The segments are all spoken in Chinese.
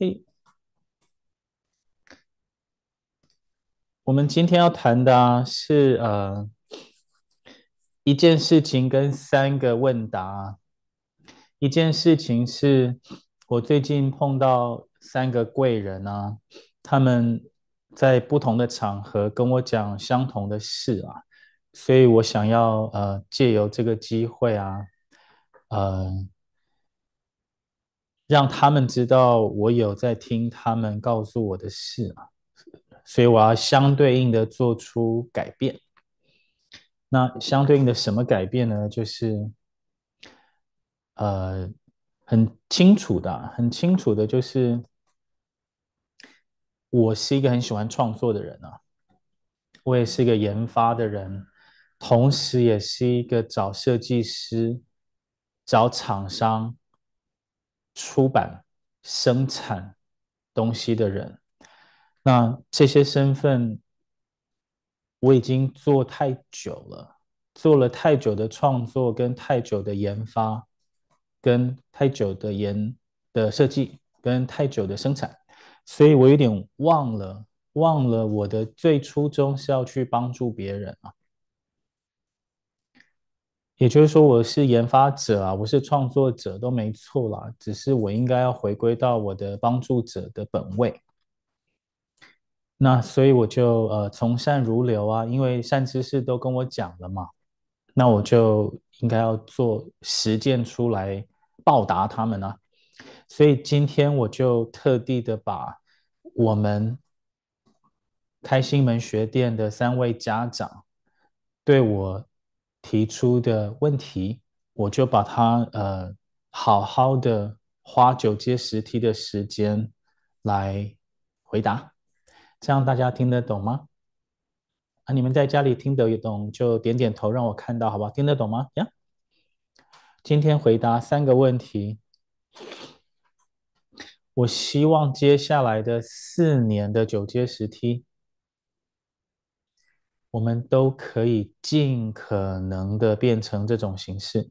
嘿，我们今天要谈的啊是呃一件事情跟三个问答。一件事情是我最近碰到三个贵人啊，他们在不同的场合跟我讲相同的事啊，所以我想要呃借由这个机会啊，呃。让他们知道我有在听他们告诉我的事啊，所以我要相对应的做出改变。那相对应的什么改变呢？就是，呃，很清楚的，很清楚的，就是我是一个很喜欢创作的人啊，我也是一个研发的人，同时也是一个找设计师、找厂商。出版、生产东西的人，那这些身份我已经做太久了，做了太久的创作，跟太久的研发，跟太久的研的设计，跟太久的生产，所以我有点忘了，忘了我的最初衷是要去帮助别人啊。也就是说，我是研发者啊，我是创作者都没错啦，只是我应该要回归到我的帮助者的本位。那所以我就呃从善如流啊，因为善知识都跟我讲了嘛，那我就应该要做实践出来报答他们啊。所以今天我就特地的把我们开心门学店的三位家长对我。提出的问题，我就把它呃好好的花九阶十梯的时间来回答，这样大家听得懂吗？啊，你们在家里听得懂就点点头让我看到，好不好？听得懂吗？呀，今天回答三个问题，我希望接下来的四年的九阶十梯。我们都可以尽可能的变成这种形式。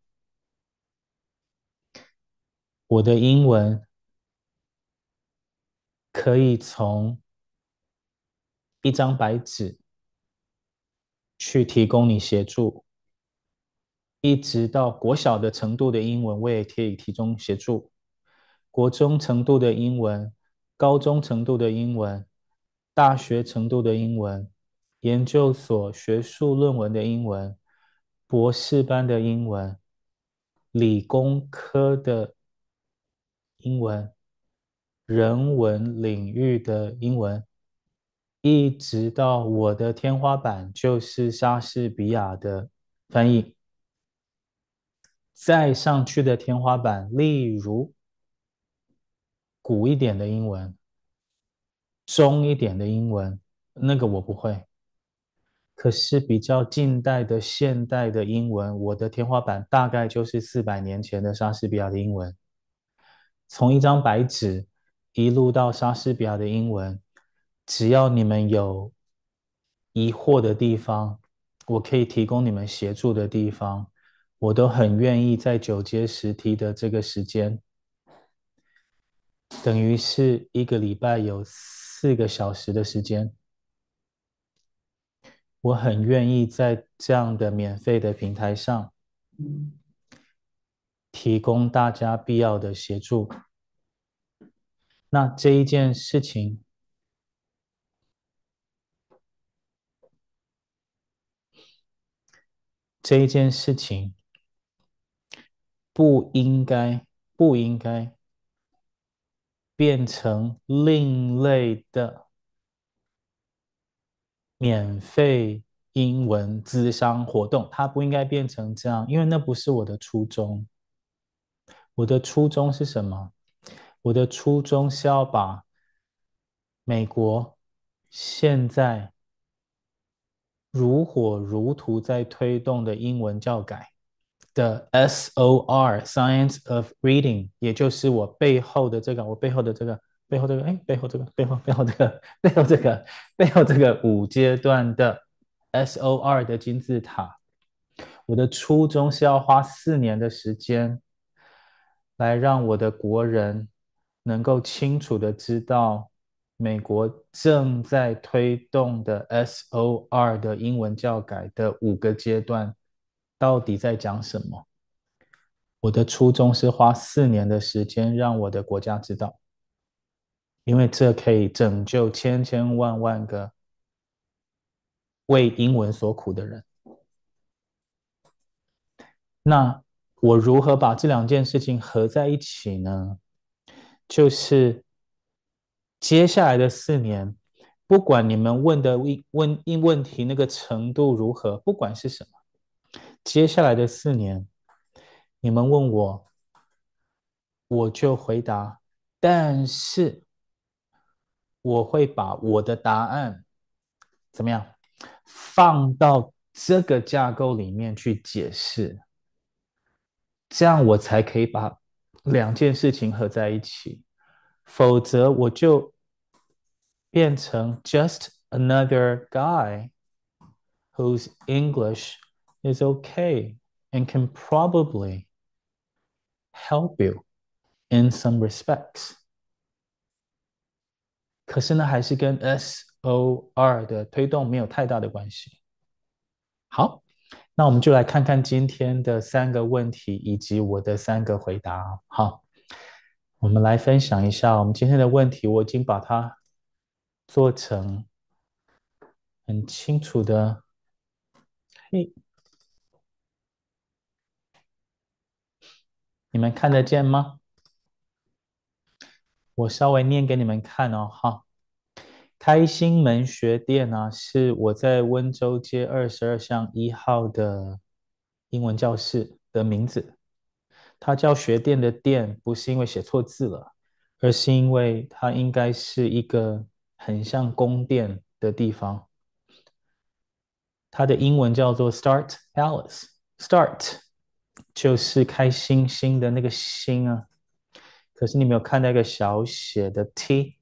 我的英文可以从一张白纸去提供你协助，一直到国小的程度的英文，我也可以提供协助；国中程度的英文、高中程度的英文、大学程度的英文。研究所学术论文的英文，博士班的英文，理工科的英文，人文领域的英文，一直到我的天花板就是莎士比亚的翻译，再上去的天花板，例如古一点的英文，中一点的英文，那个我不会。可是比较近代的现代的英文，我的天花板大概就是四百年前的莎士比亚的英文。从一张白纸一路到莎士比亚的英文，只要你们有疑惑的地方，我可以提供你们协助的地方，我都很愿意在九阶十梯的这个时间，等于是一个礼拜有四个小时的时间。我很愿意在这样的免费的平台上，提供大家必要的协助。那这一件事情，这一件事情，不应该，不应该变成另类的。免费英文咨商活动，它不应该变成这样，因为那不是我的初衷。我的初衷是什么？我的初衷是要把美国现在如火如荼在推动的英文教改的 SOR Science of Reading，也就是我背后的这个，我背后的这个。背后这个，哎，背后这个，背后背后这个，背后这个，背后这个五阶段的 SOR 的金字塔，我的初衷是要花四年的时间，来让我的国人能够清楚的知道美国正在推动的 SOR 的英文教改的五个阶段到底在讲什么。我的初衷是花四年的时间让我的国家知道，因为这可以拯救千千万万个为英文所苦的人。那我如何把这两件事情合在一起呢？就是接下来的四年，不管你们问的问问问题那个程度如何，不管是什么，接下来的四年，你们问我，我就回答，但是我会把我的答案怎么样放到这个架构里面去解释。这样我才可以把两件事情合在一起，否则我就变成 just another guy whose English is okay and can probably help you in some respects。 可是呢，还是跟 SOR 的推动没有太大的关系。好。那我们就来看看今天的三个问题以及我的三个回答。好，我们来分享一下我们今天的问题。我已经把它做成很清楚的。嘿，你们看得见吗？我稍微念给你们看哦。哈。开心门学店、啊，是我在温州街二十二巷一号的英文教室的名字。它叫学店的店，不是因为写错字了，而是因为它应该是一个很像宫殿的地方。它的英文叫做 Start Palace，Start 就是开心心的那个心啊。可是你没有看到一个小写的 T。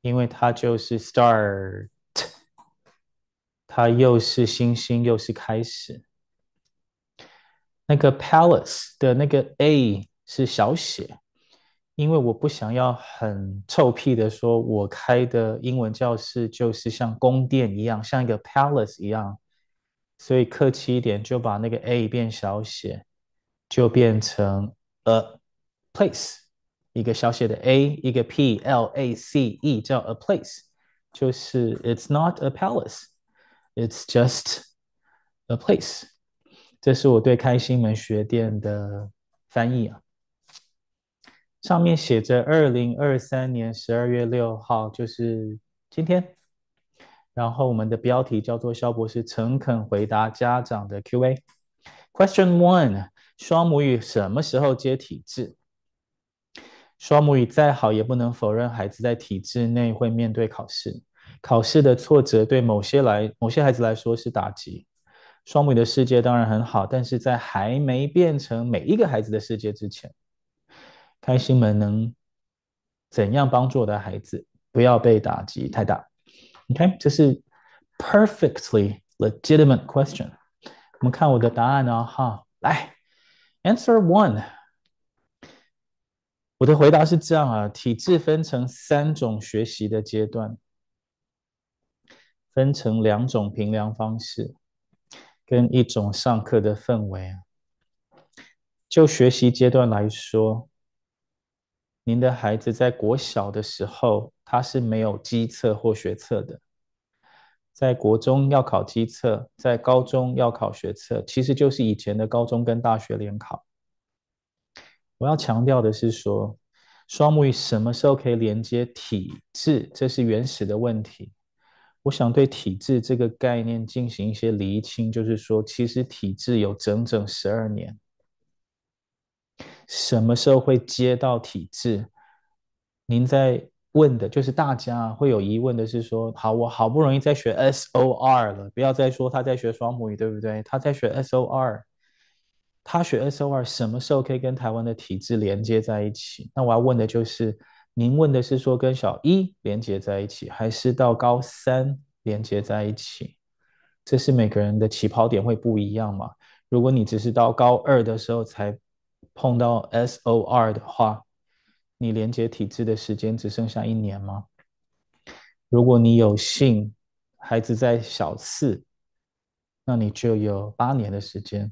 因为它就是 start，它又是星星又是开始。那个 palace 的那个 a 是小写，因为我不想要很臭屁的说，我开的英文教室就是像宫殿一样，像一个 palace 一样，所以客气一点就把那个 a 变小写，就变成 a place。一个小写的 a，一个 p，l a c e 叫 a place，就是 it's not a palace，it's just a place。这是我对开心门学店的翻译啊。上面写着二零二三年十二月六号，就是今天。然后我们的标题叫做肖博士诚恳回答家长的 Q&A。Question one：双母语什么时候接体制？双母语再好，也不能否认孩子在体制内会面对考试。考试的挫折对某些来某些孩子来说是打击。双母语的世界当然很好，但是在还没变成每一个孩子的世界之前，开心门能怎样帮助我的孩子不要被打击太大？OK，这是 perfectly legitimate question。我们看我的答案哦，哈，来，Answer one。我的回答是这样啊，体制分成三种学习的阶段，分成两种评量方式，跟一种上课的氛围啊。就学习阶段来说，您的孩子在国小的时候，他是没有基测或学测的，在国中要考基测，在高中要考学测，其实就是以前的高中跟大学联考。我要强调的是说，双母语什么时候可以连接体制？这是原始的问题。我想对体制这个概念进行一些厘清，就是说，其实体制有整整十二年。什么时候会接到体制？您在问的就是大家会有疑问的是说，好，我好不容易在学 SOR 了，不要再说他在学双母语，对不对？他在学 SOR。他学 SOR 什么时候可以跟台湾的体制连接在一起？那我要问的就是，您问的是说跟小一连接在一起，还是到高三连接在一起？这是每个人的起跑点会不一样嘛？如果你只是到高二的时候才碰到 SOR 的话，你连接体制的时间只剩下一年吗？如果你有幸孩子在小四，那你就有八年的时间；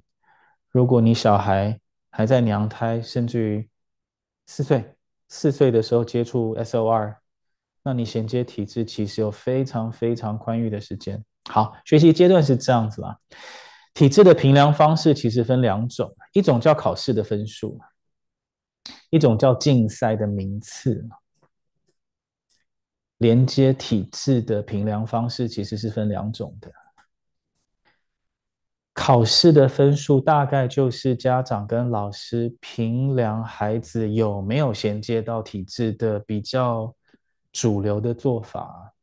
如果你小孩还在娘胎，甚至于四岁，四岁的时候接触 SOR，那你衔接体质其实有非常非常宽裕的时间。好，学习阶段是这样子啦。体质的评量方式其实分两种，一种叫考试的分数，一种叫竞赛的名次。连接体质的评量方式其实是分两种的。考试的分数大概就是家长跟老师评量孩子有没有衔接到体制的比较主流的做法。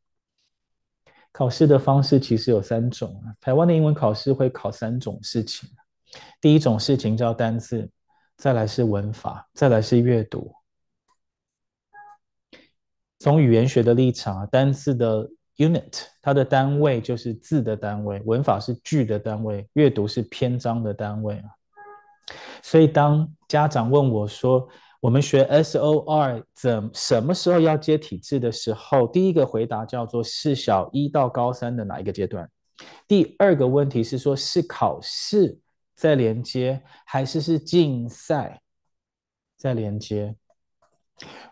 考试的方式其实有三种啊。台湾的英文考试会考三种事情，第一种事情叫单字，再来是文法，再来是阅读。从语言学的立场，单字的 unit，它的单位就是字的单位；文法是句的单位；阅读是篇章的单位啊。所以当家长问我说，我们学 SOR 怎什么时候要接体制的时候，第一个回答叫做是小一到高三的哪一个阶段？第二个问题是说，是考试在连接，还是是竞赛在连接？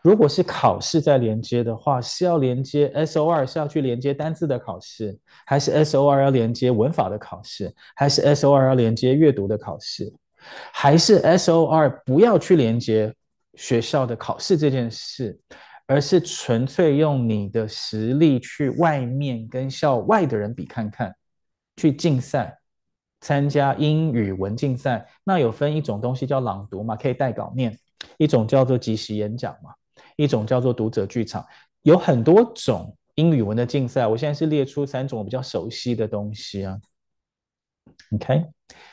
如果是考试在连接的话，是要连接 SOR 是要去连接单字的考试，还是 SOR 要连接文法的考试，还是 SOR 要连接阅读的考试，还是 SOR 不要去连接？学校的考试这件事，而是纯粹用你的实力去外面跟校外的人比看看，去竞赛，参加英语文竞赛。那有分一种东西叫朗读嘛，可以带稿念；一种叫做即席演讲嘛；一种叫做读者剧场。有很多种英语文的竞赛，我现在是列出三种我比较熟悉的东西啊。OK，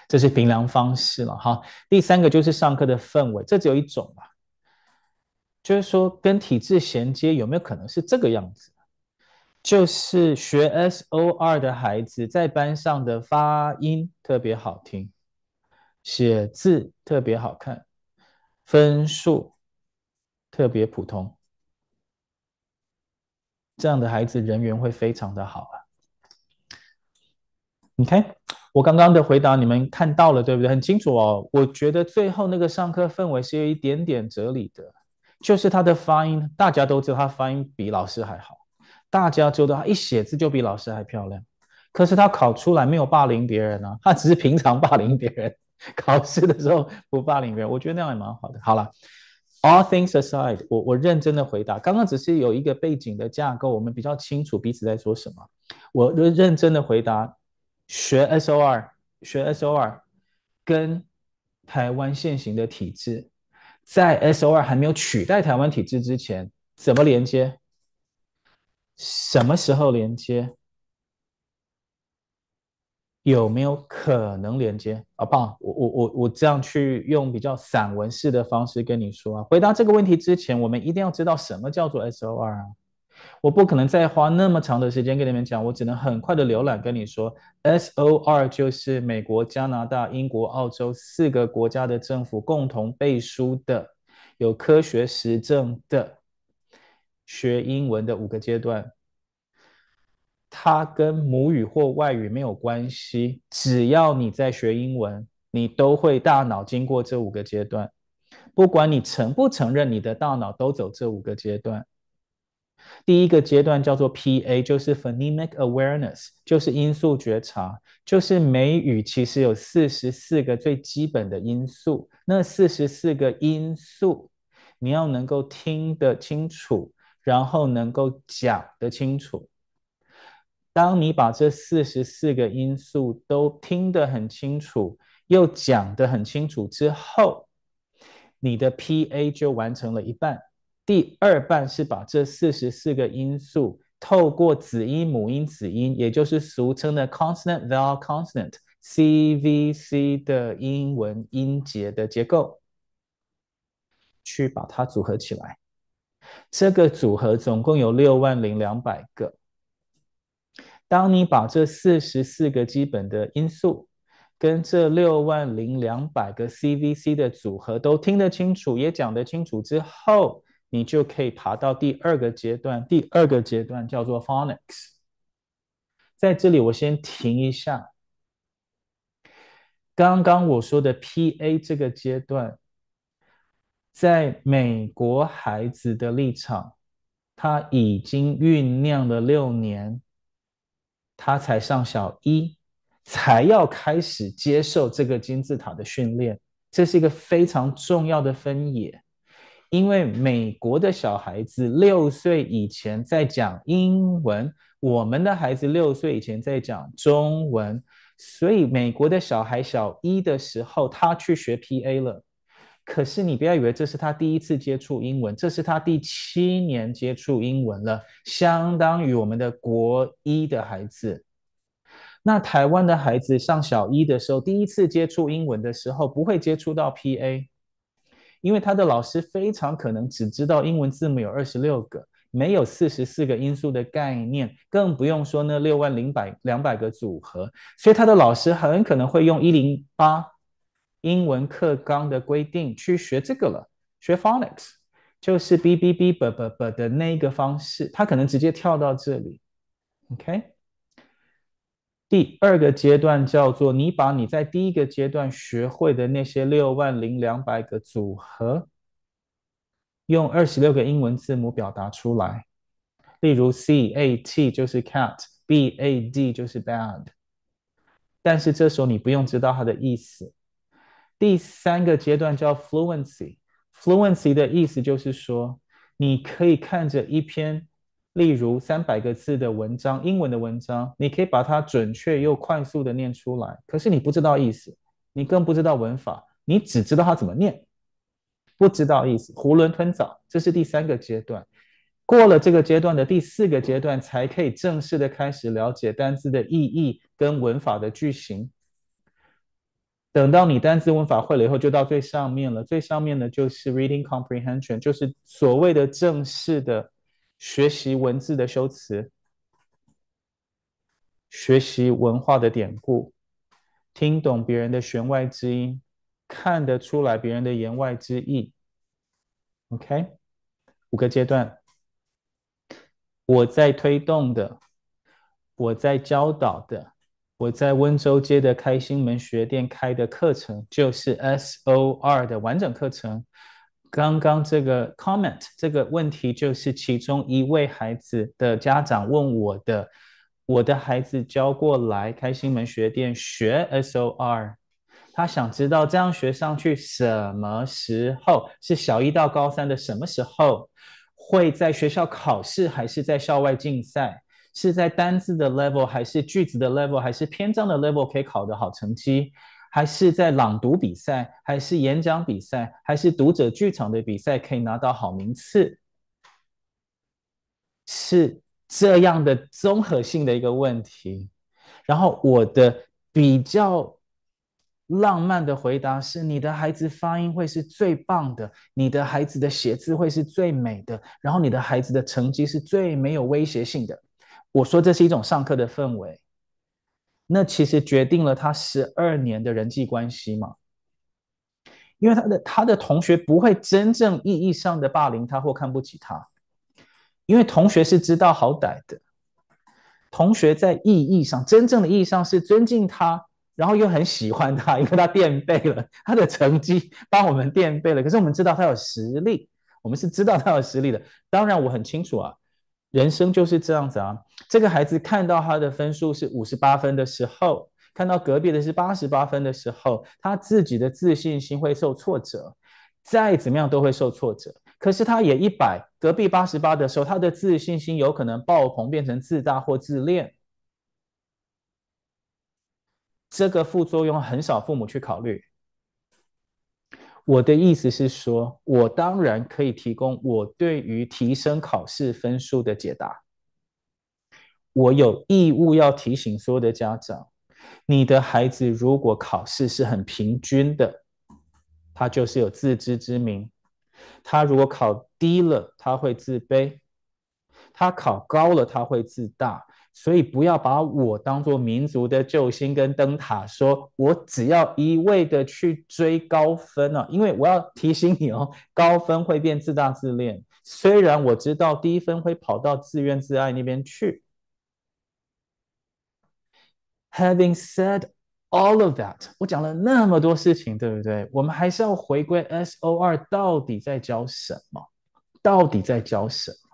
这是评量方式了哈。第三个就是上课的氛围，这只有一种嘛。就是说，跟体制衔接有没有可能是这个样子？就是学 SOR 的孩子在班上的发音特别好听，写字特别好看，分数特别普通，这样的孩子人缘会非常的好啊。你看，我刚刚的回答你们看到了对不对？很清楚哦。我觉得最后那个上课氛围是有一点点哲理的。就是他的发音，大家都知道他发音比老师还好，大家知道他一写字就比老师还漂亮。可是他考出来没有霸凌别人啊，他只是平常霸凌别人，考试的时候不霸凌别人。我觉得那样也蛮好的。好了，All things aside，我我认真的回答，刚刚只是有一个背景的架构，我们比较清楚彼此在说什么。我认真的回答，学 SOR，学 SOR，跟台湾现行的体制。在 SOR 还没有取代台湾体制之前，怎么连接？什么时候连接？有没有可能连接？好不？我我我我这样去用比较散文式的方式跟你说啊。回答这个问题之前，我们一定要知道什么叫做 SOR 啊。我不可能再花那么长的时间跟你们讲，我只能很快的浏览跟你说，SOR 就是美国、加拿大、英国、澳洲四个国家的政府共同背书的、有科学实证的学英文的五个阶段。它跟母语或外语没有关系，只要你在学英文，你都会大脑经过这五个阶段，不管你承不承认，你的大脑都走这五个阶段。第一个阶段叫做 PA，就是 Phonemic Awareness，就是音素觉察，就是美语其实有四十四个最基本的因素，那四十四个因素你要能够听得清楚，然后能够讲得清楚。当你把这四十四个因素都听得很清楚，又讲得很清楚之后，你的 PA 就完成了一半。第二半是把这四十四个因素透过子音、母音、子音，也就是俗称的 consonant vowel consonant CVC 的英文音节的结构，去把它组合起来。这个组合总共有六万零两百个。当你把这四十四个基本的因素跟这六万零两百个 CVC 的组合都听得清楚，也讲得清楚之后，你就可以爬到第二个阶段。第二个阶段叫做 Phonics。在这里，我先停一下。刚刚我说的 PA 这个阶段，在美国孩子的立场，他已经酝酿了六年，他才上小一，才要开始接受这个金字塔的训练。这是一个非常重要的分野。因为美国的小孩子六岁以前在讲英文，我们的孩子六岁以前在讲中文，所以美国的小孩小一的时候他去学 PA 了。可是你不要以为这是他第一次接触英文，这是他第七年接触英文了，相当于我们的国一的孩子。那台湾的孩子上小一的时候，第一次接触英文的时候，不会接触到 PA。因为他的老师非常可能只知道英文字母有二十六个，没有四十四个音素的概念，更不用说那六万零百两百个组合。所以他的老师很可能会用一零八英文课纲的规定去学这个了，学 phonics，就是 b b b b b b 的那个方式，他可能直接跳到这里，OK。第二个阶段叫做你把你在第一个阶段学会的那些六万零两百个组合，用二十六个英文字母表达出来。例如 C A T 就是 cat，B A D 就是 bad。但是这时候你不用知道它的意思。第三个阶段叫 fluency，fluency 的意思就是说，你可以看着一篇。例如三百个字的文章，英文的文章，你可以把它准确又快速的念出来。可是你不知道意思，你更不知道文法，你只知道它怎么念，不知道意思，囫囵吞枣。这是第三个阶段。过了这个阶段的第四个阶段，才可以正式的开始了解单字的意义跟文法的句型。等到你单字文法会了以后，就到最上面了。最上面的就是 reading comprehension，就是所谓的正式的。学习文字的修辞，学习文化的典故，听懂别人的弦外之音，看得出来别人的言外之意。OK，五个阶段，我在推动的，我在教导的，我在温州街的开心门学店开的课程，就是 SOR 的完整课程。刚刚这个 comment 这个问题就是其中一位孩子的家长问我的，我的孩子交过来开心门学店学 SOR，他想知道这样学上去什么时候是小一到高三的什么时候会在学校考试还是在校外竞赛，是在单字的 level 还是句子的 level 还是篇章的 level 可以考得好成绩？还是在朗读比赛，还是演讲比赛，还是读者剧场的比赛可以拿到好名次？是这样的综合性的一个问题。然后我的比较浪漫的回答是：你的孩子发音会是最棒的，你的孩子的写字会是最美的，然后你的孩子的成绩是最没有威胁性的。我说这是一种上课的氛围。那其实决定了他十二年的人际关系嘛，因为他的他的同学不会真正意义上的霸凌他或看不起他，因为同学是知道好歹的，同学在意义上真正的意义上是尊敬他，然后又很喜欢他，因为他垫背了他的成绩，帮我们垫背了。可是我们知道他有实力，我们是知道他有实力的。当然我很清楚啊。人生就是这样子啊！这个孩子看到他的分数是五十八分的时候，看到隔壁的是八十八分的时候，他自己的自信心会受挫折，再怎么样都会受挫折。可是他也一百，隔壁八十八的时候，他的自信心有可能爆棚，变成自大或自恋。这个副作用很少父母去考虑。我的意思是说，我当然可以提供我对于提升考试分数的解答。我有义务要提醒所有的家长，你的孩子如果考试是很平均的，他就是有自知之明；他如果考低了，他会自卑；他考高了，他会自大。所以不要把我当做民族的救星跟灯塔，说我只要一味的去追高分啊，因为我要提醒你哦，高分会变自大自恋。虽然我知道低分会跑到自怨自艾那边去。Having said all of that，我讲了那么多事情，对不对？我们还是要回归 S.O.R 到底在教什么？到底在教什么？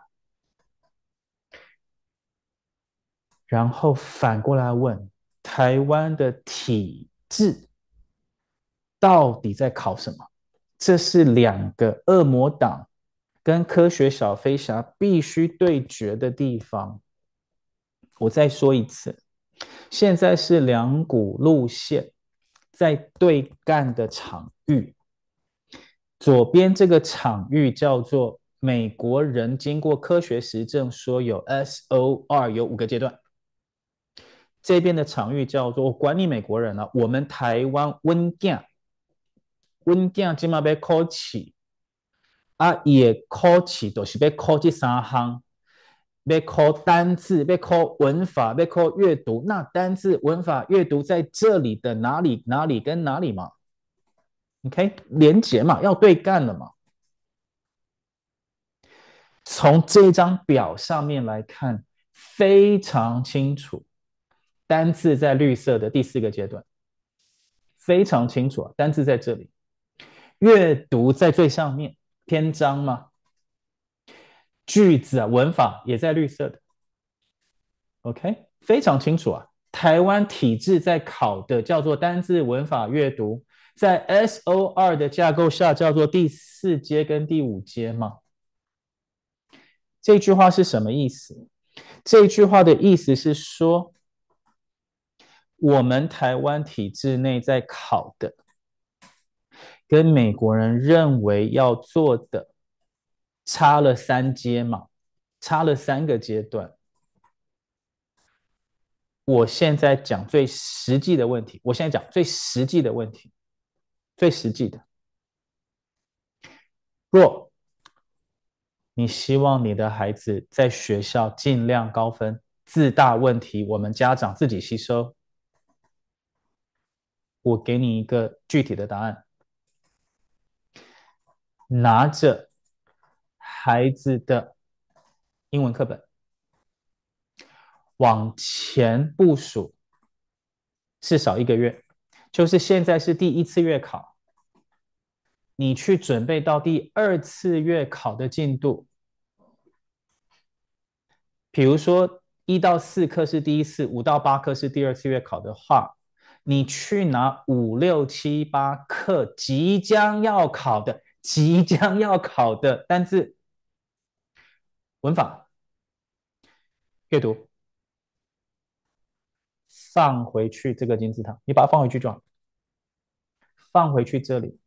然后反过来问，台湾的体制到底在考什么？这是两个恶魔党跟科学小飞侠必须对决的地方。我再说一次，现在是两股路线在对干的场域。左边这个场域叫做美国人，经过科学实证说有 SOR 有五个阶段。这边的场域叫做“我管你美国人了、啊，我们台湾温健温健今嘛被考起啊，也考起都是被考这三行，被考单字，被考文法，被考阅读。那单字、文法、阅读在这里的哪里、哪里跟哪里嘛？OK，连结嘛，要对干了嘛？从这张表上面来看，非常清楚。单字在绿色的第四个阶段，非常清楚啊。单字在这里，阅读在最上面，篇章嘛，句子啊，文法也在绿色的。OK，非常清楚啊。台湾体制在考的叫做单字、文法、阅读，在 SOR 的架构下叫做第四阶跟第五阶嘛。这句话是什么意思？这句话的意思是说。我们台湾体制内在考的，跟美国人认为要做的差了三阶嘛，差了三个阶段。我现在讲最实际的问题，我现在讲最实际的问题，最实际的。若你希望你的孩子在学校尽量高分，自大问题我们家长自己吸收。我给你一个具体的答案：拿着孩子的英文课本往前部署至少一个月，就是现在是第一次月考，你去准备到第二次月考的进度。比如说一到四课是第一次，五到八课是第二次月考的话。你去拿五六七八课即将要考的、即将要考的单字、文法、阅读，放回去这个金字塔，你把它放回去就好。放回去这里，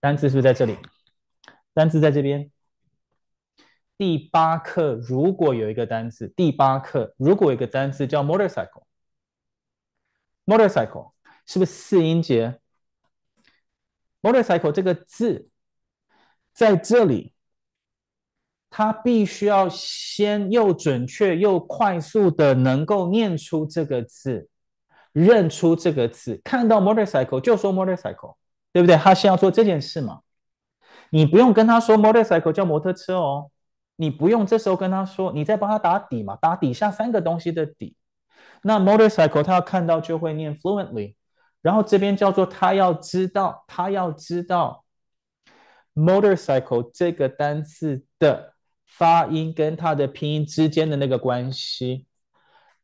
单字是不是在这里？单字在这边。第八课如果有一个单字，第八课如果有一个单字叫 motorcycle。Motorcycle 是不是四音节？Motorcycle 这个字在这里，它必须要先又准确又快速的能够念出这个字，认出这个字，看到 motorcycle 就说 motorcycle，对不对？他先要做这件事嘛。你不用跟他说 motorcycle 叫摩托车哦，你不用这时候跟他说，你再帮他打底嘛，打底下三个东西的底。那 motorcycle 他要看到就会念 fluently，然后这边叫做他要知道，他要知道 motorcycle 这个单词的发音跟它的拼音之间的那个关系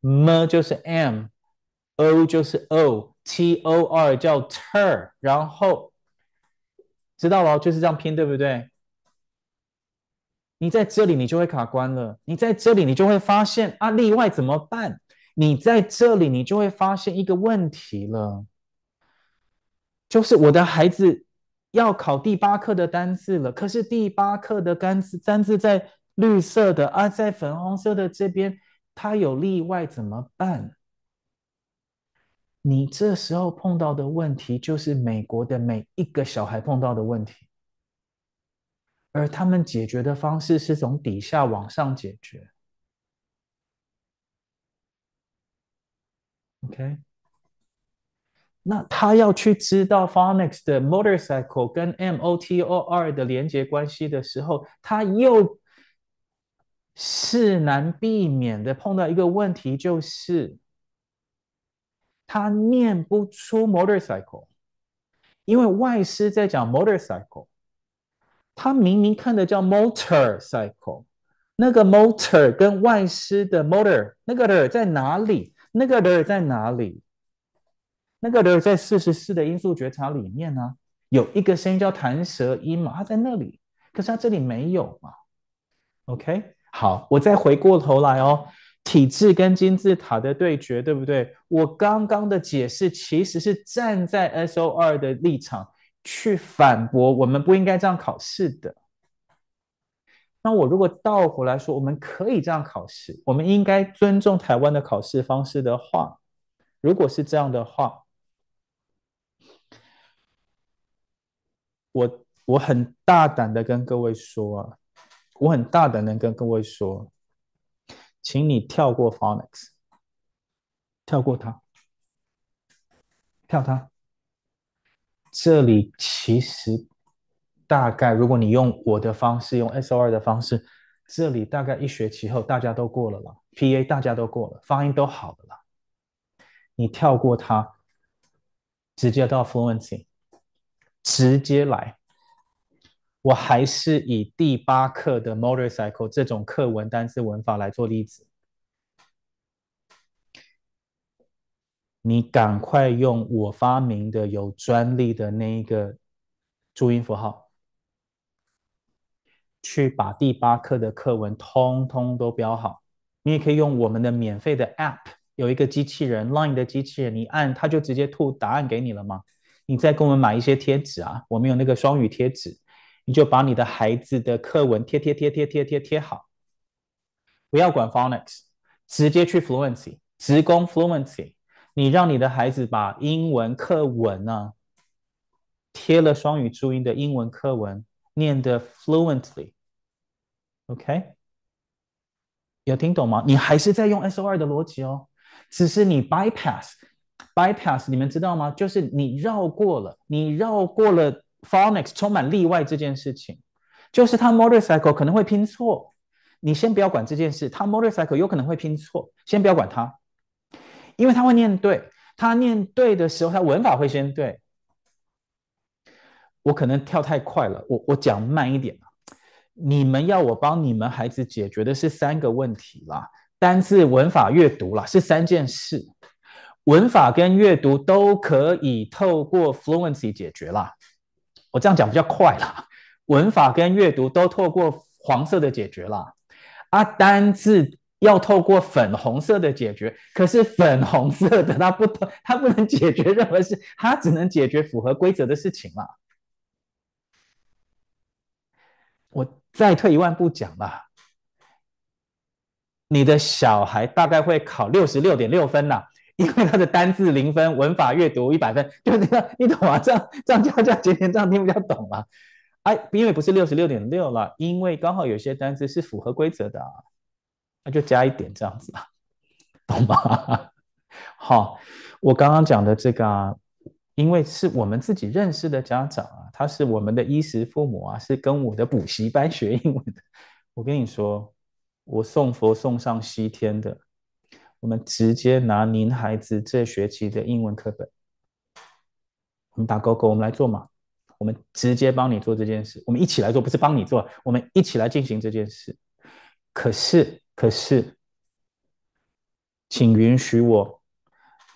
，m 就是 m，o 就是 o，t o r 叫 ter，然后知道了就是这样拼，对不对？你在这里你就会卡关了，你在这里你就会发现啊，例外怎么办？你在这里，你就会发现一个问题了，就是我的孩子要考第八课的单字了，可是第八课的单字单字在绿色的啊，在粉红色的这边，它有例外怎么办？你这时候碰到的问题，就是美国的每一个小孩碰到的问题，而他们解决的方式是从底下往上解决。OK，那他要去知道 phonics 的 motorcycle 跟 motor 的连接关系的时候，他又是难避免的碰到一个问题，就是他念不出 motorcycle，因为外师在讲 motorcycle，他明明看的叫 motorcycle。那个 motor 跟外师的 motor 那个的在哪里？那个的在哪里？那个的在四十四的音素觉察里面呢、有一个声音叫弹舌音嘛，它在那里，可是它这里没有嘛。OK，好，我再回过头来哦，体智跟金字塔的对决，对不对？我刚刚的解释其实是站在 SOR 的立场去反驳，我们不应该这样考试的。那我如果倒回来说，我们可以这样考试，我们应该尊重台湾的考试方式的话，如果是这样的话，我我很大胆的跟各位说啊，我很大胆的跟各位说，请你跳过 phonics，跳过它，跳它，这里其实。大概如果你用我的方式，用 SOR 的方式，这里大概一学期后大家都过了啦，PA 大家都过了，发音都好了啦。你跳过它，直接到 Fluency，直接来。我还是以第八课的 Motorcycle 这种课文单词文法来做例子。你赶快用我发明的有专利的那一个注音符号。去把第八课的课文通通都标好。你也可以用我们的免费的 App，有一个机器人 Line 的机器人，你按它就直接吐答案给你了吗？你再给我们买一些贴纸啊，我们有那个双语贴纸，你就把你的孩子的课文贴贴贴贴贴贴贴好，不要管 Phonics，直接去 Fluency，直攻 Fluency。你让你的孩子把英文课文呢、啊，贴了双语注音的英文课文。念的 fluently，OK？有听懂吗？你还是在用 SOR 的逻辑哦，只是你 bypass，bypass，你们知道吗？就是你绕过了，你绕过了 phonics 充满例外这件事情，就是他 motorcycle 可能会拼错，你先不要管这件事，他 motorcycle 有可能会拼错，先不要管他，因为他会念对，他念对的时候，他文法会先对。我可能跳太快了，我我讲慢一点。你们要我帮你们孩子解决的是三个问题啦，单字、文法、阅读啦，是三件事。文法跟阅读都可以透过 Fluency 解决啦。我这样讲比较快啦。文法跟阅读都透过黄色的解决啦。啊，单字要透过粉红色的解决，可是粉红色的它不，它不能解决任何事，它只能解决符合规则的事情啦。我再退一万步讲吧，你的小孩大概会考六十六点六分呐，因为他的单字零分，文法阅读一百分，就这样，你懂吗？这样这样这样节点这样听比较懂吗？哎，因为不是六十六点六了，因为刚好有些单字是符合规则的啊，那就加一点这样子啊，懂吗？好，我刚刚讲的这个啊。因为是我们自己认识的家长啊，他是我们的衣食父母啊，是跟我的补习班学英文的。我跟你说，我送佛送上西天的，我们直接拿您孩子这学期的英文课本，我们打勾勾，我们来做嘛，我们直接帮你做这件事，我们一起来做，不是帮你做，我们一起来进行这件事。可是，可是，请允许我。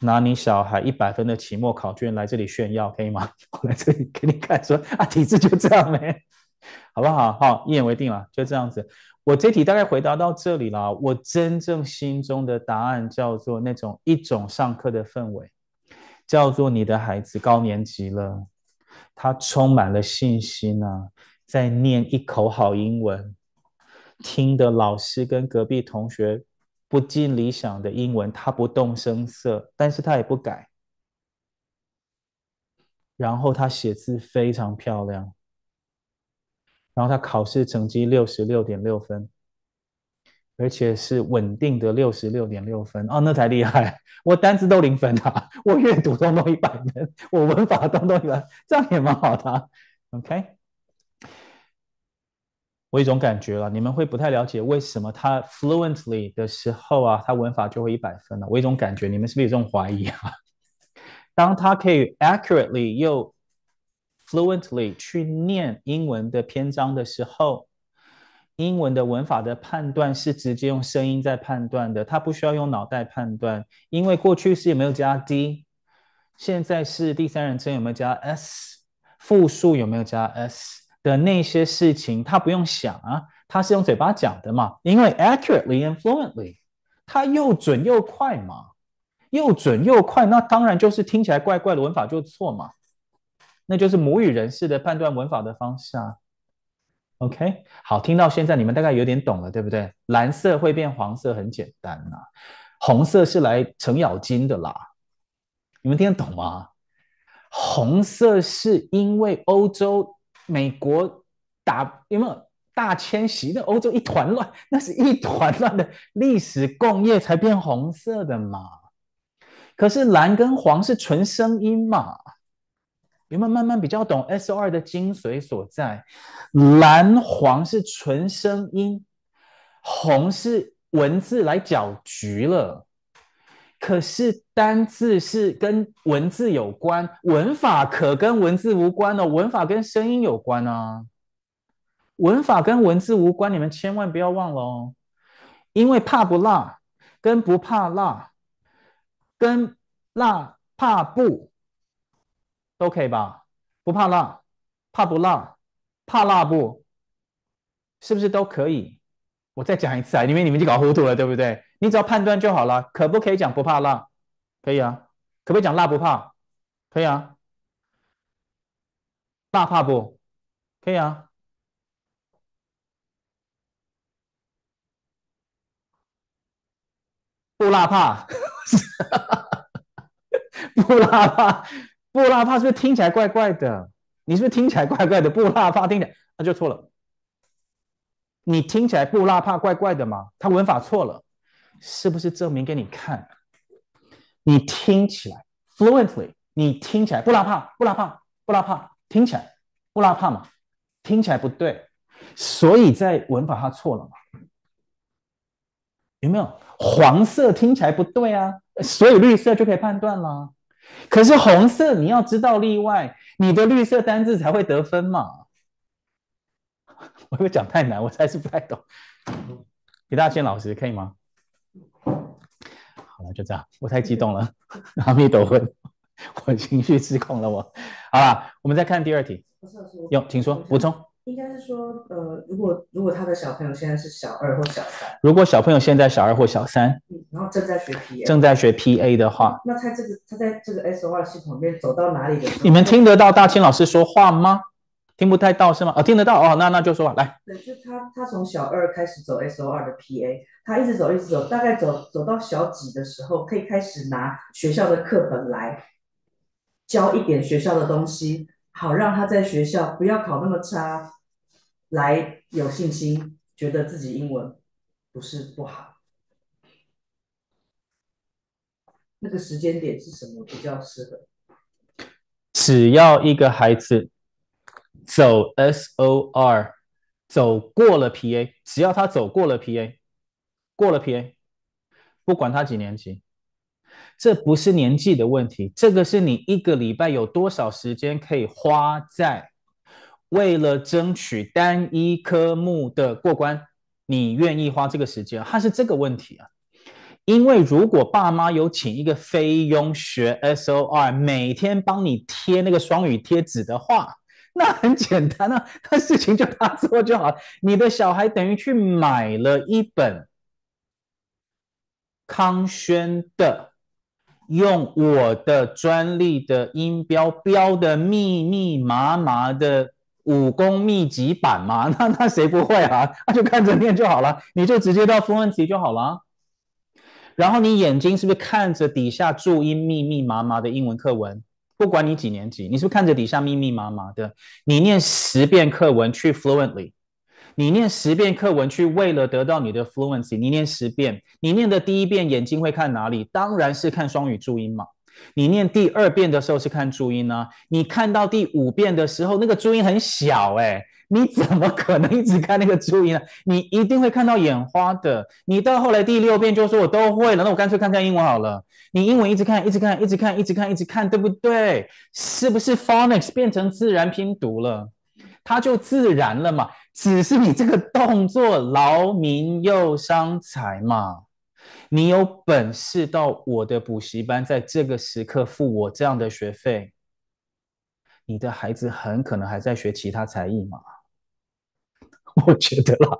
拿你小孩一百分的期末考卷来这里炫耀，可以吗？我来这里给你看说，啊，体质就这样呗，好不好？好，一言为定了，就这样子。我这题大概回答到这里了。我真正心中的答案叫做那种一种上课的氛围，叫做你的孩子高年级了，他充满了信心啊，在念一口好英文，听的老师跟隔壁同学。不尽理想的英文，他不动声色，但是他也不改。然后他写字非常漂亮，然后他考试成绩六十六点六分。而且是稳定的六十六点六分哦，那才厉害！我单词都零分啊，我阅读通通一百分，我文法通通一百分，这样也蛮好的。OK，我有一种感觉了，你们会不太了解为什么他 fluently 的时候啊，他文法就会一百分了。我有一种感觉，你们是不是有这种怀疑啊？当他可以 accurately 又 fluently 去念英文的篇章的时候。英文的文法的判断是直接用声音在判断的，它不需要用脑袋判断，因为过去式有没有加 d，现在是第三人称有没有加 s，复数有没有加 s 的那些事情，他不用想啊，他是用嘴巴讲的嘛，因为 accurately and fluently，它又准又快嘛，又准又快，那当然就是听起来怪怪的文法就错嘛，那就是母语人士的判断文法的方式啊。OK，好，听到现在你们大概有点懂了，对不对？蓝色会变黄色很简单呐、啊，红色是来程咬金的啦，你们听得懂吗？红色是因为欧洲、美国打有没有大迁徙？那欧洲一团乱，那是一团乱的历史共业才变红色的嘛。可是蓝跟黄是纯声音嘛。有没有慢慢比较懂 SOR 的精髓所在？蓝黄是纯声音，红是文字来搅局了。可是单字是跟文字有关，文法可跟文字无关哦。文法跟声音有关啊，文法跟文字无关，你们千万不要忘了哦。因为怕不辣跟不怕辣，跟辣怕不。都可以吧？不怕辣，怕不辣，怕辣不？是不是都可以？我再讲一次啊，因为你们就搞糊涂了，对不对？你只要判断就好了。可不可以讲不怕辣？可以啊。可不可以讲辣不怕？可以啊。辣怕不？可以啊。不辣怕？不辣怕？不辣怕是不是听起来怪怪的？你是不是听起来怪怪的？不辣怕听起来那就错了。你听起来不辣怕怪怪的吗？它文法错了，是不是证明给你看？你听起来 fluently，你听起来不拉怕，不拉怕，不拉怕，听起来不拉怕嘛？听起来不对，所以在文法它错了嘛？有没有？黄色听起来不对啊，所以绿色就可以判断了。可是红色，你要知道例外，你的绿色单字才会得分嘛。我会讲太难，我还是不太懂。李大谦老师可以吗？好了，就这样。我太激动了，阿弥陀佛，我情绪失控了我。我好了，我们再看第二题。用，请说补充。应该是说，呃，如果如果他的小朋友现在是小二或小三，如果小朋友现在小二或小三，嗯，然后正在学 PA，正在学 PA 的话，那他这个他在这个 SOR 系统里面走到哪里的，你们听得到大清老师说话吗？听不太到是吗？哦，听得到哦，那那就说来。对，就他他从小二开始走 SOR 的 PA，他一直走一直走，大概走走到小几的时候，可以开始拿学校的课本来教一点学校的东西，好让他在学校不要考那么差。来有信心，觉得自己英文不是不好。那个时间点是什么比较适合？只要一个孩子走 SOR，走过了 PA，只要他走过了 PA，过了 PA，不管他几年级，这不是年纪的问题，这个是你一个礼拜有多少时间可以花在。为了争取单一科目的过关，你愿意花这个时间？它是这个问题啊。因为如果爸妈有请一个菲佣学 SOR，每天帮你贴那个双语贴纸的话，那很简单啊，那事情就他做就好。你的小孩等于去买了一本康轩的，用我的专利的音标标的密密麻麻的。武功秘籍版嘛，那那谁不会啊？那就看着念就好了，你就直接到 fluency 就好了。然后你眼睛是不是看着底下注音密密麻麻的英文课文？不管你几年级，你是不是看着底下密密麻麻的？你念十遍课文去 fluently，你念十遍课文去为了得到你的 fluency，你念十遍，你念的第一遍眼睛会看哪里？当然是看双语注音嘛。你念第二遍的时候是看注音呢、你看到第五遍的时候，那个注音很小哎，你怎么可能一直看那个注音呢？你一定会看到眼花的。你到后来第六遍就说我都会了，那我干脆看看英文好了。你英文一直看，一直看，一直看，一直看，一直看，对不对？是不是 phonics 变成自然拼读了？它就自然了嘛。只是你这个动作劳民又伤财嘛。你有本事到我的补习班，在这个时刻付我这样的学费，你的孩子很可能还在学其他才艺嘛？我觉得啦，